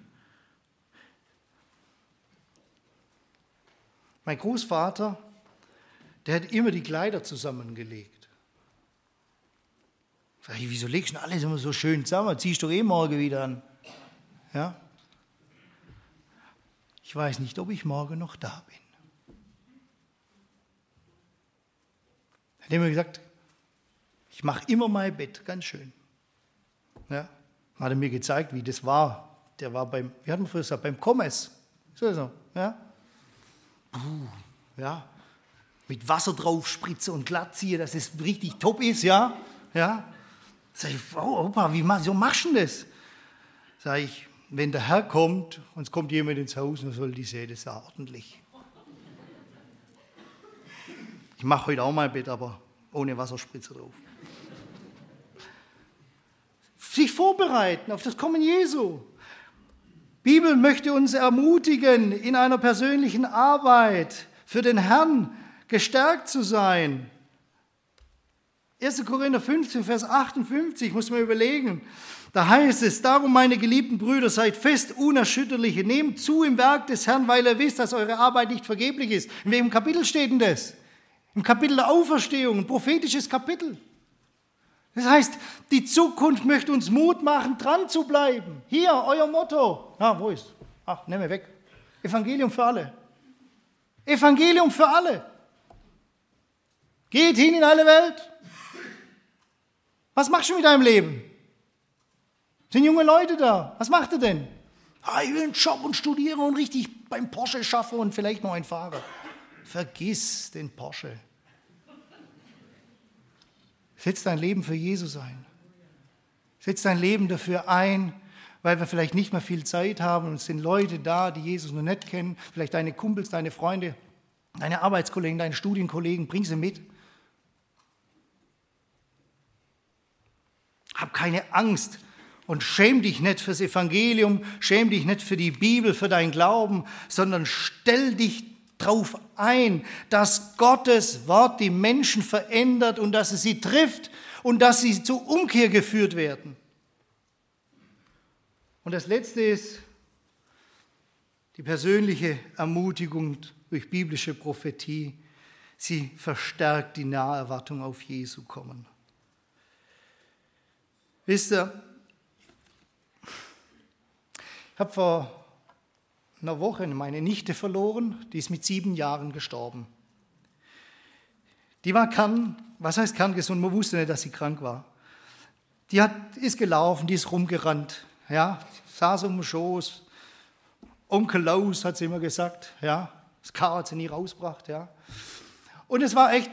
Mein Großvater, der hat immer die Kleider zusammengelegt. Sag ich, wieso legst du alles immer so schön zusammen? Ziehst du eh morgen wieder an. Ja? Ich weiß nicht, ob ich morgen noch da bin. Er hat immer gesagt, ich mache immer mein Bett, ganz schön. Ja, hat er mir gezeigt, wie das war. Der war beim, wie hat man früher gesagt, beim Kommes. So, so, ja. Puh, ja, mit Wasser drauf spritze und glatt ziehe, dass es richtig top ist, ja, ja. Sag ich, oh, Opa, wie machst du das? Sag ich, wenn der Herr kommt und es kommt jemand ins Haus, dann soll die sehen, das ordentlich. Ich mache heute auch mal ein Bett, aber ohne Wasserspritze drauf. Sich vorbereiten auf das Kommen Jesu. Bibel möchte uns ermutigen, in einer persönlichen Arbeit für den Herrn gestärkt zu sein. 1. Korinther 15, Vers 58, muss man überlegen. Da heißt es, darum meine geliebten Brüder, seid fest unerschütterliche, nehmt zu im Werk des Herrn, weil ihr wisst, dass eure Arbeit nicht vergeblich ist. In welchem Kapitel steht denn das? Im Kapitel der Auferstehung, ein prophetisches Kapitel. Das heißt, die Zukunft möchte uns Mut machen, dran zu bleiben. Hier, euer Motto. Ah, wo ist? Ach, nehme weg. Evangelium für alle. Evangelium für alle. Geht hin in alle Welt. Was machst du mit deinem Leben? Sind junge Leute da? Was macht ihr denn? Ah, ich will einen Job und studiere und richtig beim Porsche schaffe und vielleicht noch einen Fahrer. Vergiss den Porsche. Setz dein Leben für Jesus ein. Setz dein Leben dafür ein, weil wir vielleicht nicht mehr viel Zeit haben und es sind Leute da, die Jesus noch nicht kennen, vielleicht deine Kumpels, deine Freunde, deine Arbeitskollegen, deine Studienkollegen, bring sie mit. Hab keine Angst und schäm dich nicht fürs Evangelium, schäm dich nicht für die Bibel, für deinen Glauben, sondern stell dich darauf ein, dass Gottes Wort die Menschen verändert und dass es sie trifft und dass sie zur Umkehr geführt werden. Und das Letzte ist die persönliche Ermutigung durch biblische Prophetie. Sie verstärkt die Naherwartung auf Jesu kommen. Wisst ihr, ich habe vor einer Woche meine Nichte verloren, die ist mit sieben Jahren gestorben. Die war kern, was heißt kerngesund? Man wusste nicht, dass sie krank war. Die hat, ist gelaufen, die ist rumgerannt, ja, saß um den Schoß. Onkel Laus hat sie immer gesagt, ja, das K hat sie nie rausgebracht, ja. Und es war echt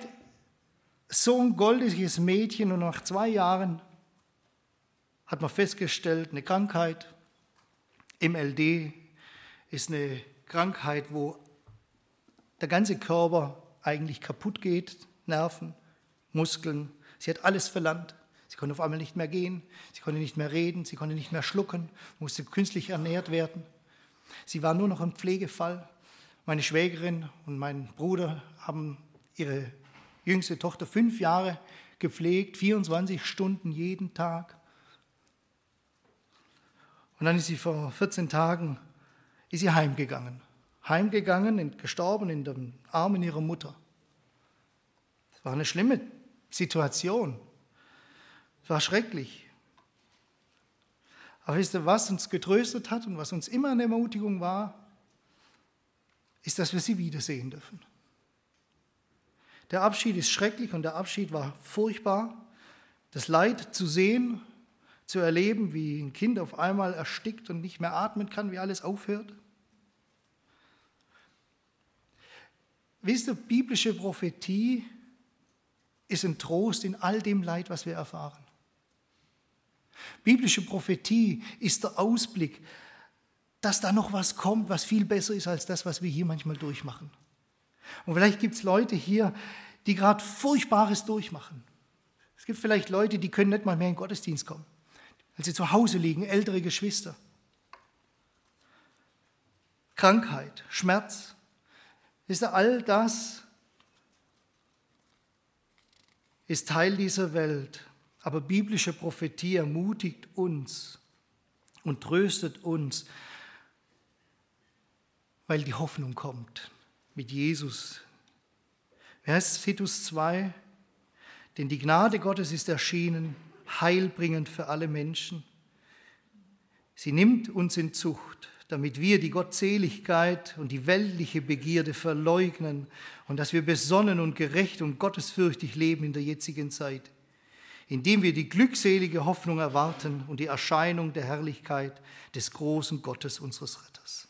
so ein goldiges Mädchen und nach zwei Jahren hat man festgestellt, eine Krankheit, MLD ist eine Krankheit, wo der ganze Körper eigentlich kaputt geht, Nerven, Muskeln. Sie hat alles verlangt. Sie konnte auf einmal nicht mehr gehen, sie konnte nicht mehr reden, sie konnte nicht mehr schlucken, musste künstlich ernährt werden. Sie war nur noch im Pflegefall. Meine Schwägerin und mein Bruder haben ihre jüngste Tochter fünf Jahre gepflegt, 24 Stunden jeden Tag. Und dann ist sie vor 14 Tagen ist sie heimgegangen. Heimgegangen, und gestorben in den Armen ihrer Mutter. Es war eine schlimme Situation. Es war schrecklich. Aber wisst ihr, was uns getröstet hat und was uns immer eine Ermutigung war, ist, dass wir sie wiedersehen dürfen. Der Abschied ist schrecklich und der Abschied war furchtbar. Das Leid zu sehen zu erleben, wie ein Kind auf einmal erstickt und nicht mehr atmen kann, wie alles aufhört? Wisst ihr, biblische Prophetie ist ein Trost in all dem Leid, was wir erfahren. Biblische Prophetie ist der Ausblick, dass da noch was kommt, was viel besser ist als das, was wir hier manchmal durchmachen. Und vielleicht gibt es Leute hier, die gerade Furchtbares durchmachen. Es gibt vielleicht Leute, die können nicht mal mehr in den Gottesdienst kommen weil sie zu Hause liegen, ältere Geschwister. Krankheit, Schmerz, ist all das ist Teil dieser Welt. Aber biblische Prophetie ermutigt uns und tröstet uns, weil die Hoffnung kommt mit Jesus. Wer heißt Titus 2? Denn die Gnade Gottes ist erschienen, heilbringend für alle Menschen. Sie nimmt uns in Zucht, damit wir die Gottseligkeit und die weltliche Begierde verleugnen und dass wir besonnen und gerecht und gottesfürchtig leben in der jetzigen Zeit, indem wir die glückselige Hoffnung erwarten und die Erscheinung der Herrlichkeit des großen Gottes unseres Retters.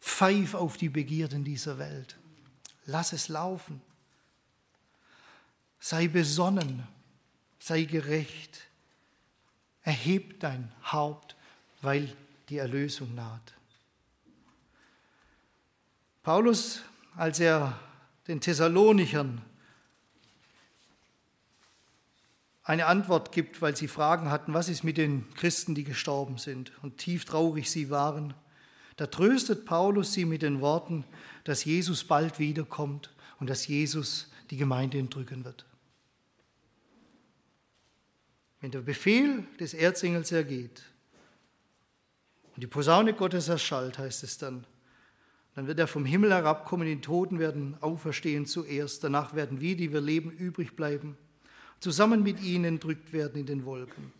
Pfeif auf die Begierden dieser Welt. Lass es laufen. Sei besonnen sei gerecht, erheb dein Haupt, weil die Erlösung naht. Paulus, als er den Thessalonichern eine Antwort gibt, weil sie Fragen hatten, was ist mit den Christen, die gestorben sind und tief traurig sie waren, da tröstet Paulus sie mit den Worten, dass Jesus bald wiederkommt und dass Jesus die Gemeinde entrücken wird. Wenn der Befehl des Erzengels ergeht und die Posaune Gottes erschallt, heißt es dann, dann wird er vom Himmel herabkommen, die Toten werden auferstehen zuerst, danach werden wir, die wir leben, übrig bleiben, zusammen mit ihnen entrückt werden in den Wolken.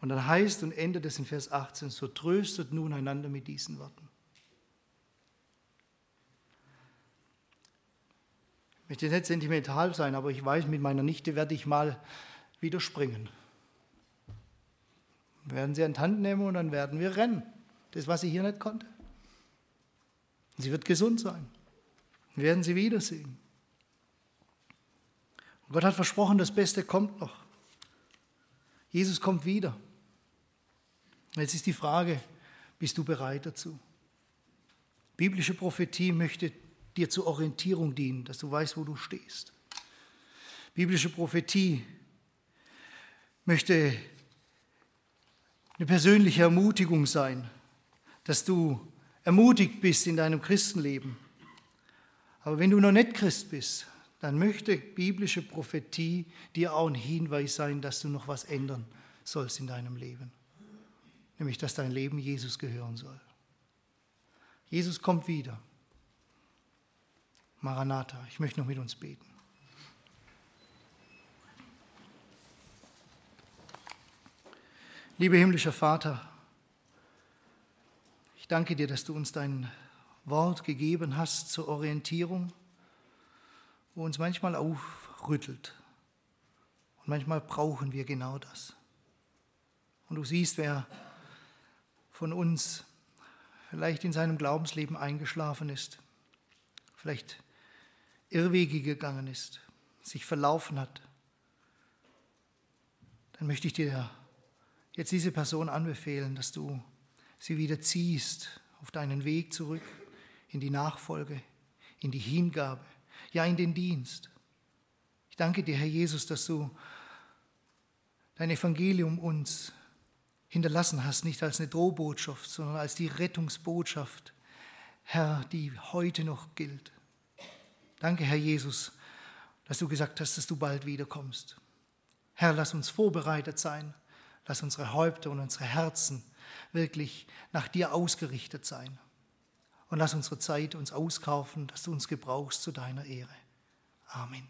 Und dann heißt und endet es in Vers 18, so tröstet nun einander mit diesen Worten. Ich möchte nicht sentimental sein, aber ich weiß, mit meiner Nichte werde ich mal wieder springen. Wir werden sie an die Hand nehmen und dann werden wir rennen. Das, was sie hier nicht konnte. Sie wird gesund sein. Wir werden sie wiedersehen. Und Gott hat versprochen, das Beste kommt noch. Jesus kommt wieder. Jetzt ist die Frage, bist du bereit dazu? Biblische Prophetie möchte dir zur Orientierung dienen, dass du weißt, wo du stehst. Biblische Prophetie möchte eine persönliche Ermutigung sein, dass du ermutigt bist in deinem Christenleben. Aber wenn du noch nicht Christ bist, dann möchte biblische Prophetie dir auch ein Hinweis sein, dass du noch was ändern sollst in deinem Leben. Nämlich, dass dein Leben Jesus gehören soll. Jesus kommt wieder. Maranatha, ich möchte noch mit uns beten. Lieber himmlischer Vater, ich danke dir, dass du uns dein Wort gegeben hast zur Orientierung, wo uns manchmal aufrüttelt. Und manchmal brauchen wir genau das. Und du siehst, wer von uns vielleicht in seinem Glaubensleben eingeschlafen ist, vielleicht Irrwege gegangen ist, sich verlaufen hat, dann möchte ich dir jetzt diese Person anbefehlen, dass du sie wieder ziehst auf deinen Weg zurück in die Nachfolge, in die Hingabe, ja in den Dienst. Ich danke dir, Herr Jesus, dass du dein Evangelium uns hinterlassen hast, nicht als eine Drohbotschaft, sondern als die Rettungsbotschaft, Herr, die heute noch gilt. Danke, Herr Jesus, dass du gesagt hast, dass du bald wiederkommst. Herr, lass uns vorbereitet sein Lass unsere Häupter und unsere Herzen wirklich nach dir ausgerichtet sein. Und lass unsere Zeit uns auskaufen, dass du uns gebrauchst zu deiner Ehre. Amen.